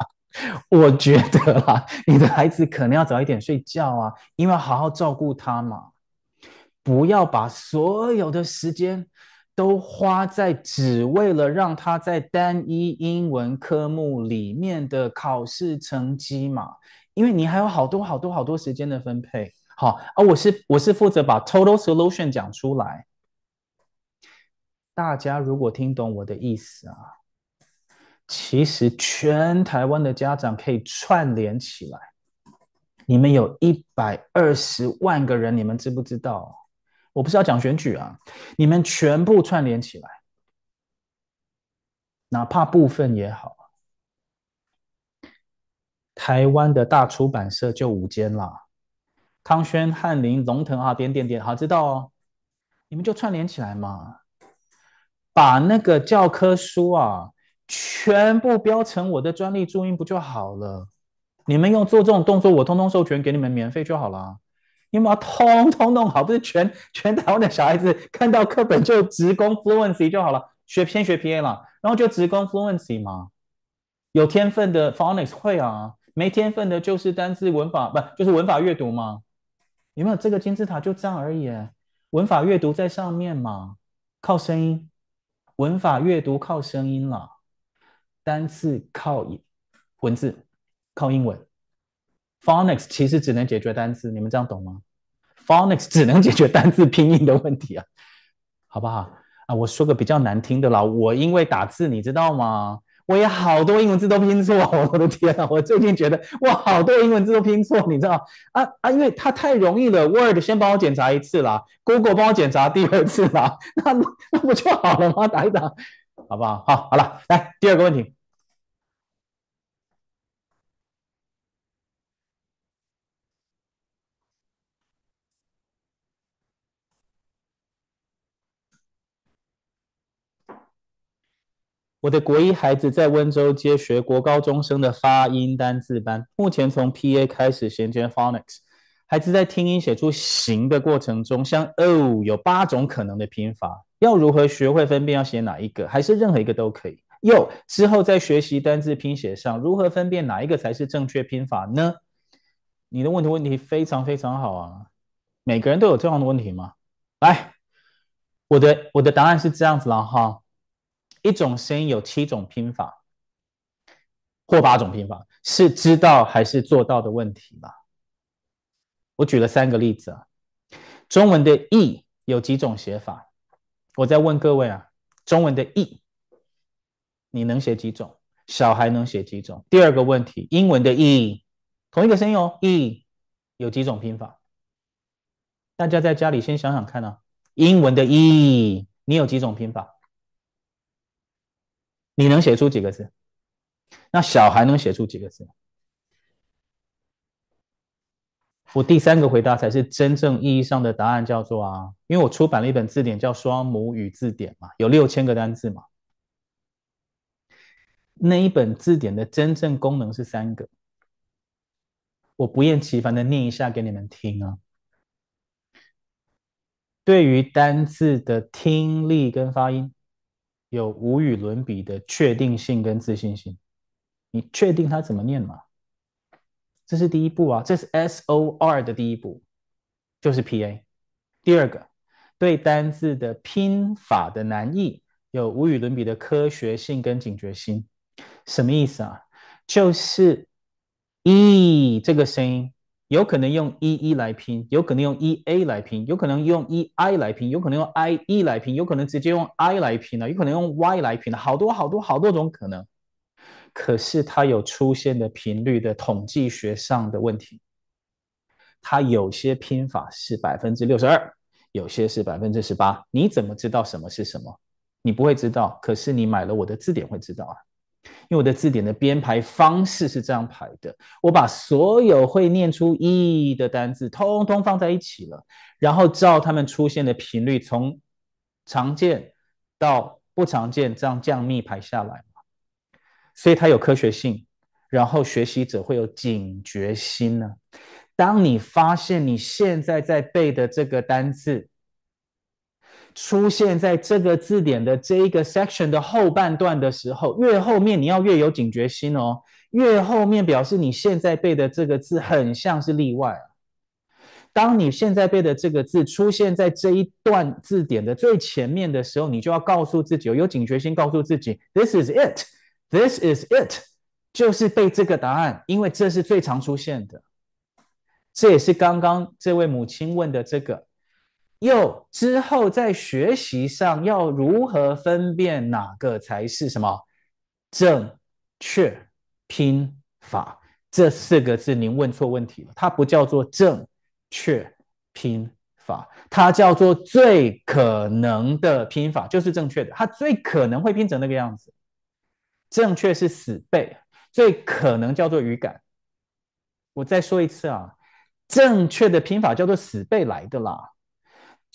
我觉得啦，你的孩子可能要早一点睡觉啊，因为要好好照顾他嘛，不要把所有的时间都花在只为了让他在单一英文科目里面的考试成绩嘛。因为你还有好多好多好多时间的分配，好啊，我是我是负责把 total solution 讲出来。大家如果听懂我的意思啊，其实全台湾的家长可以串联起来，你们有一百二十万个人，你们知不知道？我不是要讲选举啊，你们全部串联起来，哪怕部分也好。台湾的大出版社就五间啦，康轩、翰林、龙腾啊，点点点，好知道哦。你们就串联起来嘛，把那个教科书啊，全部标成我的专利注音不就好了？你们用做这种动作，我通通授权给你们免费就好了。你们把通通弄好，不是全全台湾的小孩子看到课本就直攻 fluency 就好了，学先学 PA 了，然后就直攻 fluency 嘛。有天分的 phonics 会啊。没天分的，就是单字文法，不就是文法阅读吗？有没有这个金字塔就这样而已？文法阅读在上面嘛，靠声音，文法阅读靠声音了，单字靠文字，靠英文。Phonics 其实只能解决单字，你们这样懂吗？Phonics 只能解决单字拼音的问题啊，好不好？啊，我说个比较难听的啦，我因为打字，你知道吗？我也好多英文字都拼错，我的天呐！我最近觉得哇，好多英文字都拼错，你知道啊啊，因为它太容易了。Word 先帮我检查一次啦，Google 帮我检查第二次啦，那那不就好了吗？打一打，好不好？好，好了，来第二个问题。我的国一孩子在温州街学国高中生的发音单字班，目前从 PA 开始衔接 Phonics。孩子在听音写出形的过程中，像 O 有八种可能的拼法，要如何学会分辨要写哪一个，还是任何一个都可以？又之后在学习单字拼写上，如何分辨哪一个才是正确拼法呢？你的问题问题非常非常好啊！每个人都有这样的问题吗？来，我的我的答案是这样子了哈。一种声音有七种拼法，或八种拼法，是知道还是做到的问题吧？我举了三个例子啊。中文的 “e” 有几种写法？我在问各位啊，中文的 “e” 你能写几种？小孩能写几种？第二个问题，英文的 “e” 同一个声音哦，“e” 有几种拼法？大家在家里先想想看啊，英文的 “e” 你有几种拼法？你能写出几个字？那小孩能写出几个字？我第三个回答才是真正意义上的答案，叫做啊，因为我出版了一本字典，叫《双母语字典》嘛，有六千个单字嘛。那一本字典的真正功能是三个，我不厌其烦的念一下给你们听啊。对于单字的听力跟发音。有无与伦比的确定性跟自信心，你确定它怎么念吗？这是第一步啊，这是 S O R 的第一步，就是 P A。第二个，对单字的拼法的难易有无与伦比的科学性跟警觉心，什么意思啊？就是 E 这个声音。有可能用 e e 来拼，有可能用 e a 来拼，有可能用 e i 来拼，有可能用 i e 来拼，有可能直接用 i 来拼了，有可能用 y 来拼了，好多好多好多种可能。可是它有出现的频率的统计学上的问题。它有些拼法是百分之六十二，有些是百分之十八。你怎么知道什么是什么？你不会知道。可是你买了我的字典会知道啊，因为我的字典的编排方式是这样排的：我把所有会念出意义的单字通通放在一起了，然后照它们出现的频率，从常见到不常见，这样降密排下来。所以它有科学性，然后学习者会有警觉心呢。当你发现你现在在背的这个单字出现在这个字典的这一个 section 的后半段的时候，越后面你要越有警觉心哦。越后面表示你现在背的这个字很像是例外。当你现在背的这个字出现在这一段字典的最前面的时候，你就要告诉自己，有警觉心，告诉自己，This is it。This is it，就是背这个答案，因为这是最常出现的。这也是刚刚这位母亲问的这个。又之后在学习上要如何分辨哪个才是什么正确拼法？这四个字您问错问题了，它不叫做正确拼法，它叫做最可能的拼法，就是正确的，它最可能会拼成那个样子。正确是死背，最可能叫做语感。我再说一次啊，正确的拼法叫做死背来的啦，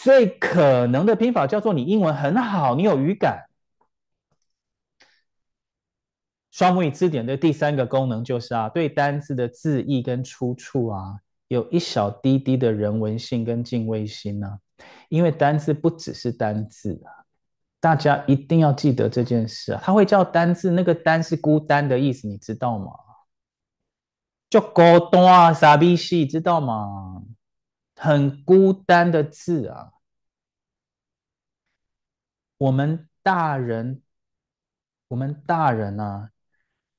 最可能的拼法叫做你英文很好，你有语感。双母语字典的第三个功能就是啊，对单字的字义跟出处啊，有一小滴滴的人文性跟敬畏心呢、啊，因为单字不只是单字啊。大家一定要记得这件事啊！它会叫单字，那个单是孤单的意思，你知道吗？就孤单傻逼戏，知道吗？很孤单的字啊！我们大人，我们大人啊，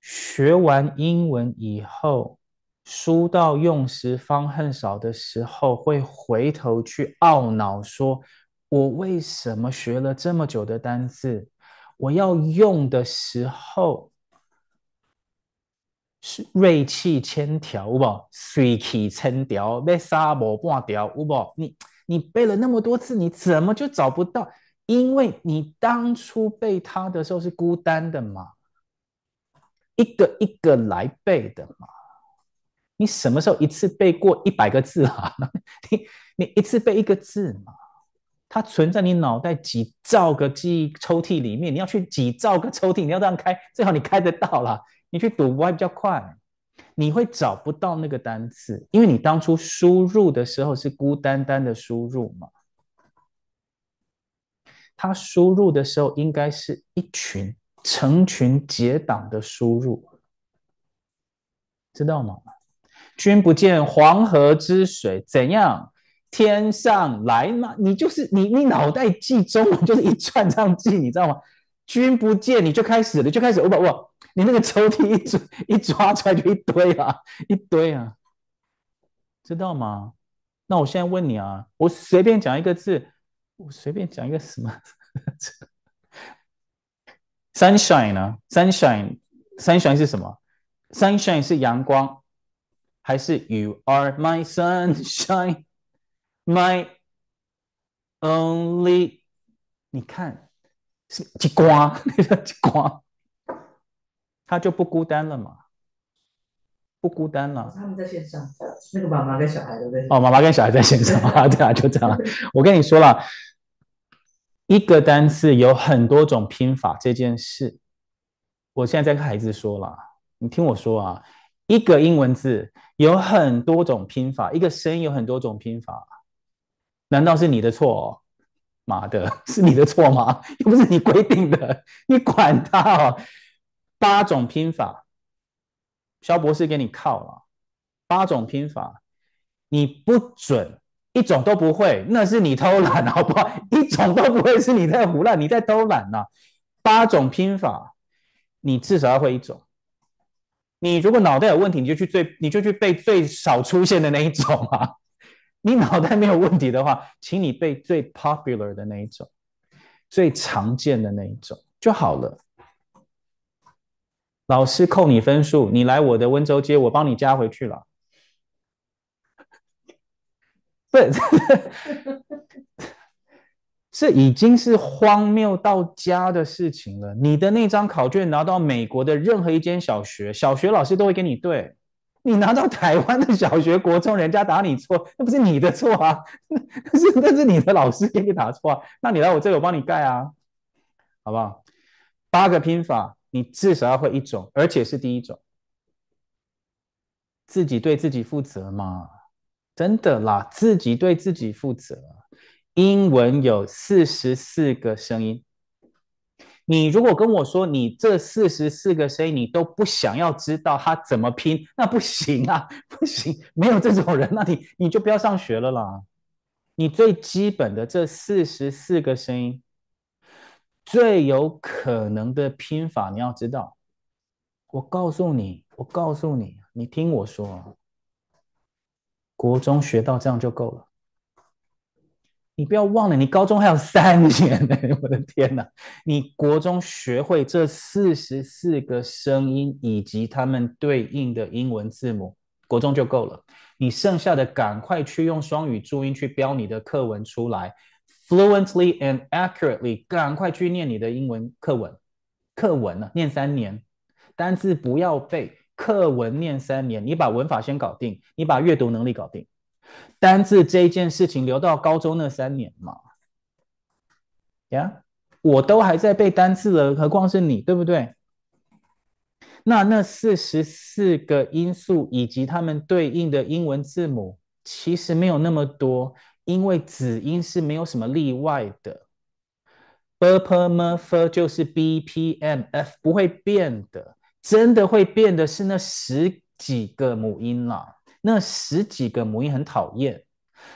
学完英文以后，书到用时方恨少的时候，会回头去懊恼说。我为什么学了这么久的单字，我要用的时候锐气千条，有无？水气千条，被沙漠半条，有无？你你背了那么多次，你怎么就找不到？因为你当初背它的时候是孤单的嘛，一个一个来背的嘛。你什么时候一次背过一百个字啊？你你一次背一个字嘛？它存在你脑袋几兆个记忆抽屉里面，你要去几兆个抽屉，你要这样开，最好你开得到啦。你去赌博还比较快，你会找不到那个单词，因为你当初输入的时候是孤单单的输入嘛。它输入的时候应该是一群成群结党的输入，知道吗？君不见黄河之水怎样？天上来嘛？你就是你，你脑袋记中文就是一串这样记，你知道吗？君不见，你就开始了，就开始，我不我，你那个抽屉一抓一抓出来就一堆啊，一堆啊，知道吗？那我现在问你啊，我随便讲一个字，我随便讲一个什么？Sunshine 呢？Sunshine，Sunshine 是什么？Sunshine 是阳光，还是 You are my sunshine？sunshine？My only，你看是极光，那个极光，他就不孤单了嘛？不孤单了。他们在线上，那个妈妈跟小孩都在。哦，妈妈跟小孩在线上 啊，对啊，就这样。我跟你说了，一个单词有很多种拼法这件事，我现在在跟孩子说了，你听我说啊，一个英文字有很多种拼法，一个声音有很多种拼法。难道是你的错哦？妈的，是你的错吗？又不是你规定的，你管他哦。八种拼法，肖博士给你靠了。八种拼法，你不准一种都不会，那是你偷懒 好不好？一种都不会是你在胡乱，你在偷懒呐。八种拼法，你至少要会一种。你如果脑袋有问题，你就去最，你就去背最少出现的那一种啊。你脑袋没有问题的话，请你背最 popular 的那一种，最常见的那一种就好了。老师扣你分数，你来我的温州街，我帮你加回去了。不 是，这已经是荒谬到家的事情了。你的那张考卷拿到美国的任何一间小学，小学老师都会给你对。你拿到台湾的小学、国中，人家打你错，那不是你的错啊，那是那是你的老师给你打错啊。那你来我这里，我帮你盖啊，好不好？八个拼法，你至少要会一种，而且是第一种。自己对自己负责嘛，真的啦，自己对自己负责。英文有四十四个声音。你如果跟我说你这四十四个声音你都不想要知道它怎么拼，那不行啊，不行，没有这种人，那你你就不要上学了啦。你最基本的这四十四个声音，最有可能的拼法你要知道。我告诉你，我告诉你，你听我说，国中学到这样就够了。你不要忘了，你高中还有三年呢！我的天哪，你国中学会这四十四个声音以及它们对应的英文字母，国中就够了。你剩下的赶快去用双语注音去标你的课文出来，fluently and accurately，赶快去念你的英文课文。课文呢，念三年，单字不要背，课文念三年。你把文法先搞定，你把阅读能力搞定。单字这件事情留到高中那三年嘛，呀，我都还在背单字了，何况是你，对不对？那那四十四个音素以及它们对应的英文字母，其实没有那么多，因为子音是没有什么例外的。b p m f 就是 b p m f 不会变的，真的会变的是那十几个母音啦。那十几个母音很讨厌，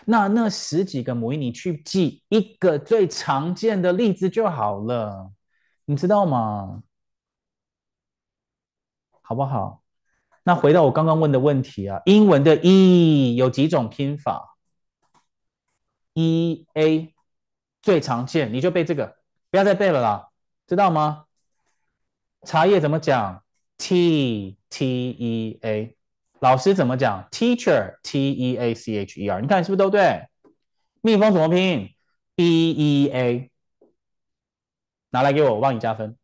那那十几个母音你去记一个最常见的例子就好了，你知道吗？好不好？那回到我刚刚问的问题啊，英文的 E 有几种拼法？E A 最常见，你就背这个，不要再背了啦，知道吗？茶叶怎么讲？T T E A。老师怎么讲？Teacher, T-E-A-C-H-E-R，你看是不是都对？蜜蜂怎么拼？B-E-A，拿来给我，我帮你加分。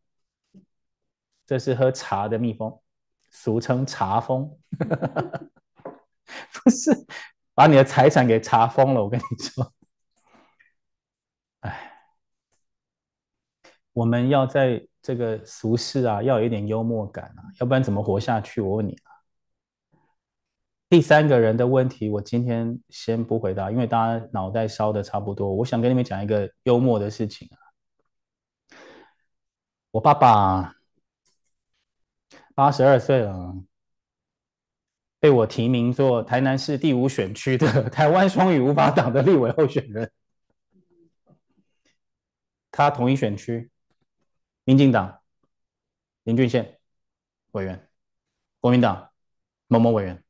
这是喝茶的蜜蜂，俗称茶蜂。不是，把你的财产给查封了，我跟你说。哎，我们要在这个俗世啊，要有一点幽默感啊，要不然怎么活下去？我问你啊。第三个人的问题，我今天先不回答，因为大家脑袋烧的差不多。我想跟你们讲一个幽默的事情啊。我爸爸八十二岁了，被我提名做台南市第五选区的台湾双语无法党的立委候选人。他同一选区，民进党林俊宪委员，国民党某某委员。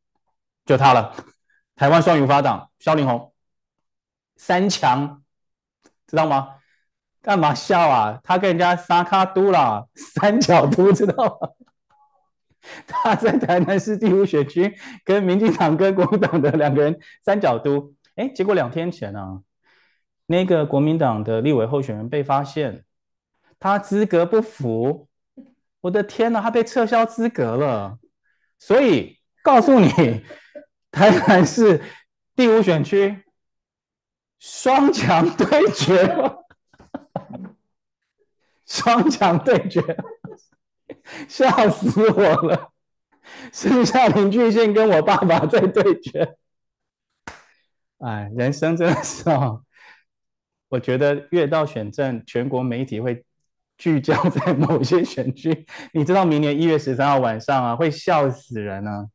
就他了，台湾双语无法党萧凌宏，三强，知道吗？干嘛笑啊？他跟人家沙卡都啦，三角都知道吗？他在台南市第五选区跟民进党跟国民党的两个人三角都，哎，结果两天前啊，那个国民党的立委候选人被发现他资格不符，我的天哪，他被撤销资格了，所以告诉你。台南市第五选区双强对决，双强对决，笑死我了！剩下林俊宪跟我爸爸在对决。哎，人生真的是哦，我觉得越到选战，全国媒体会聚焦在某些选区。你知道明年一月十三号晚上啊，会笑死人啊！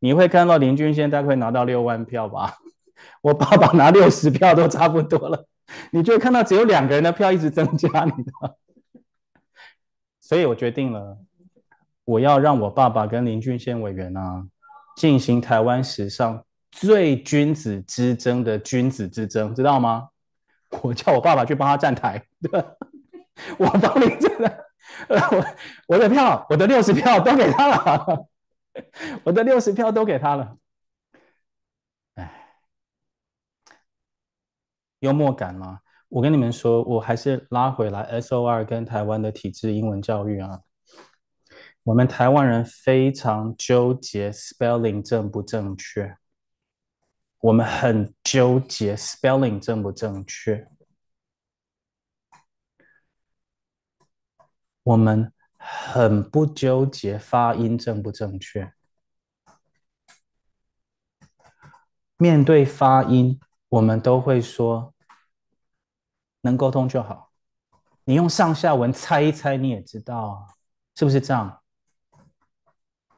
你会看到林俊宪大概拿到六万票吧？我爸爸拿六十票都差不多了。你就会看到只有两个人的票一直增加，你知道？所以我决定了，我要让我爸爸跟林俊宪委员啊，进行台湾史上最君子之争的君子之争，知道吗？我叫我爸爸去帮他站台，对？我帮你站台，我我的票，我的六十票都给他了，我的六十票都给他了。哎，幽默感吗？我跟你们说，我还是拉回来 SOR 跟台湾的体制英文教育啊。我们台湾人非常纠结 spelling 正不正确，我们很纠结 spelling 正不正确，我们很不纠结发音正不正确。面对发音，我们都会说能沟通就好。你用上下文猜一猜，你也知道啊，是不是这样？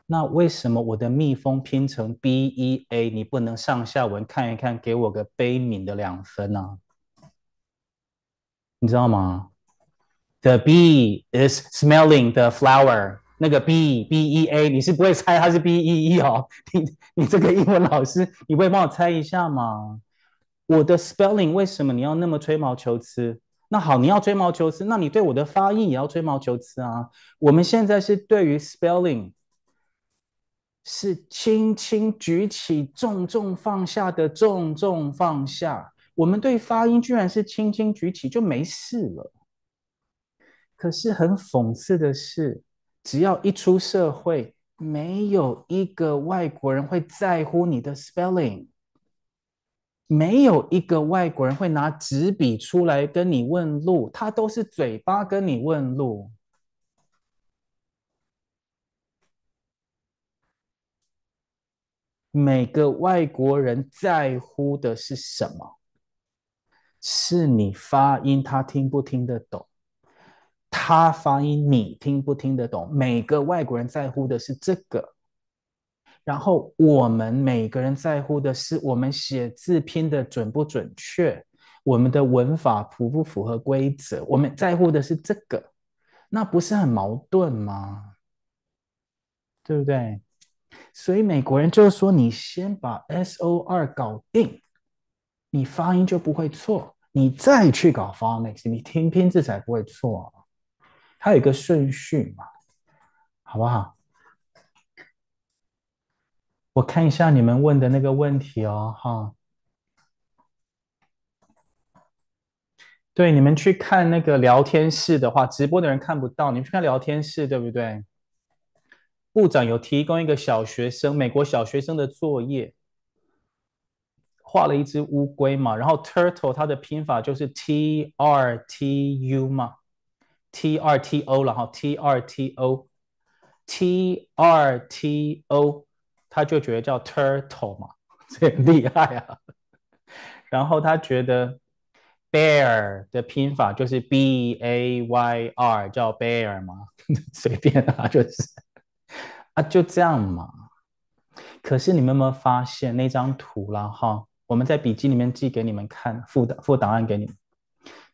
那为什么我的蜜蜂拼成 B E A，你不能上下文看一看，给我个悲悯的两分呢、啊？你知道吗？The bee is smelling the flower。那个 B B E A，你是不会猜它是 B E E 哦。你你这个英文老师，你会帮我猜一下吗？我的 spelling 为什么你要那么吹毛求疵？那好，你要吹毛求疵，那你对我的发音也要吹毛求疵啊。我们现在是对于 spelling。是轻轻举起，重重放下的重重放下。我们对发音居然是轻轻举起就没事了。可是很讽刺的是，只要一出社会，没有一个外国人会在乎你的 spelling，没有一个外国人会拿纸笔出来跟你问路，他都是嘴巴跟你问路。每个外国人在乎的是什么？是你发音，他听不听得懂？他发音，你听不听得懂？每个外国人在乎的是这个。然后我们每个人在乎的是我们写字拼的准不准确，我们的文法符不符合规则？我们在乎的是这个，那不是很矛盾吗？对不对？所以美国人就是说，你先把 SOR 搞定，你发音就不会错，你再去搞 phonics，你听拼字才不会错。它有一个顺序嘛，好不好？我看一下你们问的那个问题哦，哈。对，你们去看那个聊天室的话，直播的人看不到，你们去看聊天室，对不对？部长有提供一个小学生，美国小学生的作业，画了一只乌龟嘛，然后 turtle 它的拼法就是 T R T U 嘛，T R T O 然后 T R T O T R T O，他就觉得叫 turtle 嘛，这很厉害啊。然后他觉得 bear 的拼法就是 B A Y R，叫 bear 嘛，随便啊，就是。啊，就这样嘛。可是你们有没有发现那张图了哈？我们在笔记里面寄给你们看，附的附档案给你们。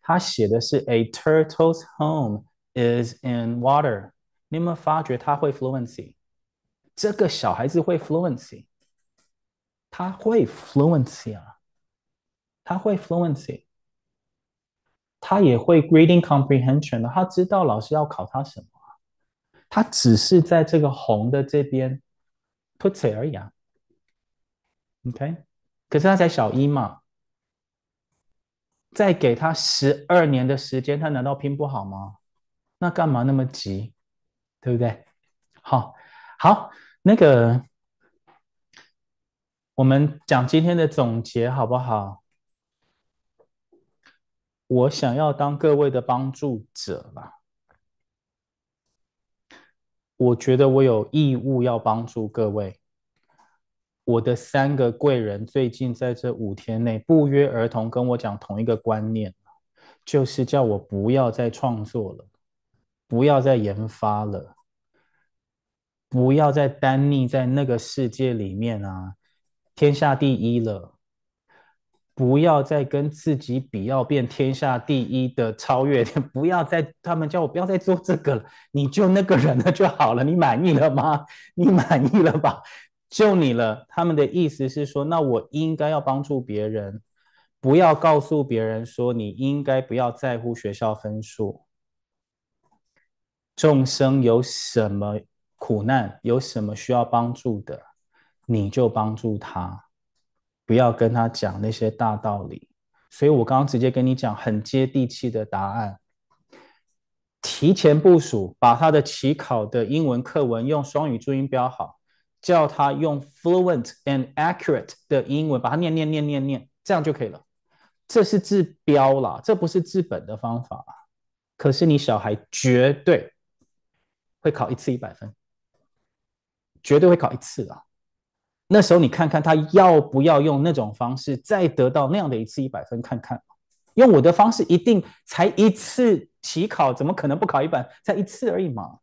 他写的是 A turtle's home is in water。你有没有发觉他会 fluency？这个小孩子会 fluency，他会 fluency 啊，他会 fluency，他也会 reading comprehension 的，他知道老师要考他什么。他只是在这个红的这边 puts it 而已啊，OK？可是他才小一嘛， 再给他十二年的时间，他难道拼不好吗？那干嘛那么急？对不对？好，好，那个我们讲今天的总结好不好？我想要当各位的帮助者吧。我觉得我有义务要帮助各位。我的三个贵人最近在这五天内不约而同跟我讲同一个观念，就是叫我不要再创作了，不要再研发了，不要再单溺在那个世界里面啊，天下第一了。不要再跟自己比，要变天下第一的超越，不要再，他们叫我不要再做这个了，你就那个人了就好了，你满意了吗？你满意了吧？就你了。他们的意思是说，那我应该要帮助别人，不要告诉别人说你应该不要在乎学校分数。众生有什么苦难，有什么需要帮助的，你就帮助他，不要跟他讲那些大道理。所以我刚刚直接跟你讲很接地气的答案。提前部署，把他的起考的英文课文用双语注音标好，叫他用 fluent and accurate 的英文把它念念念念念，这样就可以了。这是治标啦，这不是治本的方法。可是你小孩绝对会考一次一百分，绝对会考一次啊。那时候你看看他要不要用那种方式再得到那样的一次一百分，看看。用我的方式一定才一次起考，怎么可能不考一百？才一次而已嘛。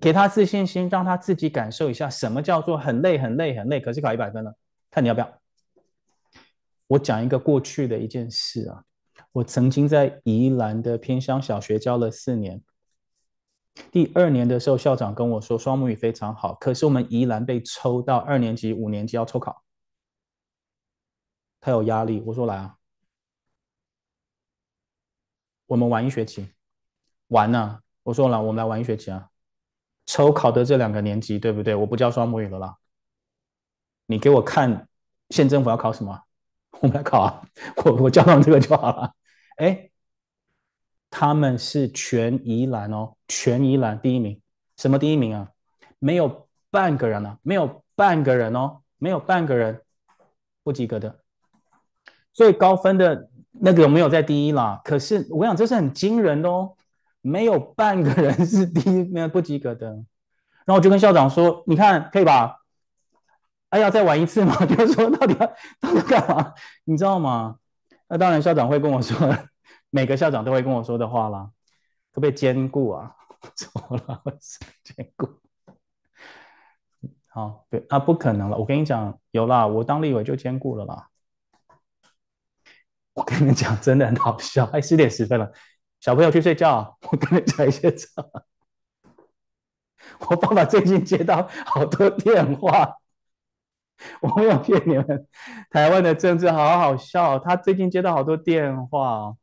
给他自信心，让他自己感受一下什么叫做很累、很累、很累。可是考一百分了，看你要不要。我讲一个过去的一件事啊，我曾经在宜兰的偏乡小学教了四年。第二年的时候，校长跟我说双母语非常好，可是我们宜兰被抽到二年级、五年级要抽考，他有压力。我说来啊。我们玩一学期，玩呢、啊？我说了，我们来玩一学期啊！抽考的这两个年级，对不对？我不教双母语了啦。你给我看，县政府要考什么？我们来考啊！我我教上这个就好了。哎，他们是全宜兰哦，全宜兰第一名。什么第一名啊？没有半个人啊，没有半个人哦，没有半个人不及格的。最高分的。那个没有在第一啦，可是我想，这是很惊人的哦，没有半个人是第一，没有不及格的。然后我就跟校长说：“你看可以吧？哎，呀再玩一次嘛？就是说到底要到底干嘛？你知道吗？那当然校长会跟我说，每个校长都会跟我说的话啦，可不可以兼顾啊？错了，兼顾。好，对啊，不可能了。我跟你讲，有啦，我当立委就兼顾了啦。”我跟你们讲，真的很好笑。哎，十点十分了，小朋友去睡觉。我跟你讲一些事。我爸爸最近接到好多电话，我没有骗你们。台湾的政治好好笑，他最近接到好多电话，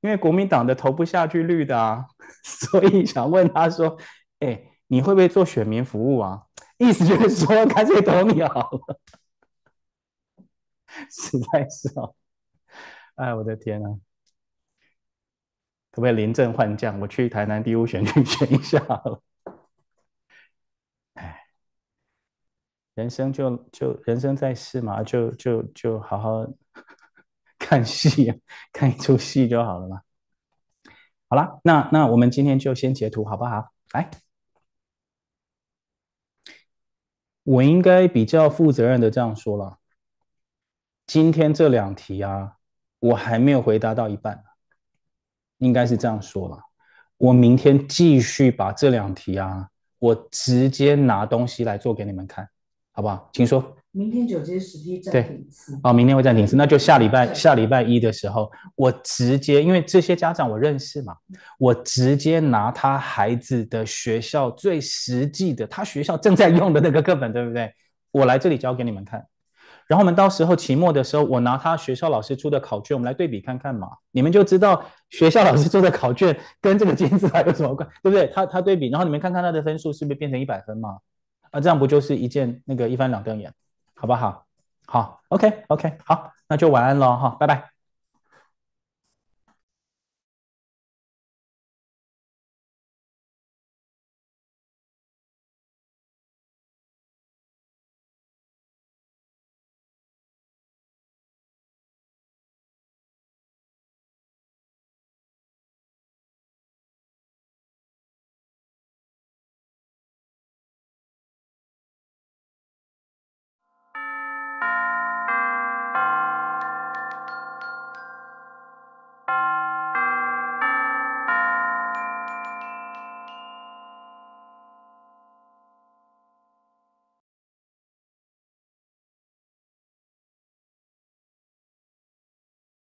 因为国民党的投不下去绿的，所以想问他说：“哎，你会不会做选民服务啊？”意思就是说，干脆投你好了。实在是哦。哎，我的天呐，可不可以临阵换将？我去台南第五选区 选一下了。哎，人生就就人生在世嘛，就就就好好 看戏，看一出戏就好了嘛。好了，那那我们今天就先截图好不好？来，我应该比较负责任的这样说了，今天这两题啊。我还没有回答到一半，应该是这样说了。我明天继续把这两题啊，我直接拿东西来做给你们看，好不好？请说。明天九阶十批暂停一次。哦，明天会暂停一次，那就下礼拜下礼拜一的时候，我直接因为这些家长我认识嘛，我直接拿他孩子的学校最实际的，他学校正在用的那个课本，对不对？我来这里教给你们看。然后我们到时候期末的时候，我拿他学校老师出的考卷，我们来对比看看嘛，你们就知道学校老师出的考卷跟这个金字塔有什么关，对不对？他他对比，然后你们看看他的分数是不是变成一百分嘛？啊，这样不就是一件那个一翻两瞪眼，好不好？好，OK OK，好，那就晚安了哈，拜拜。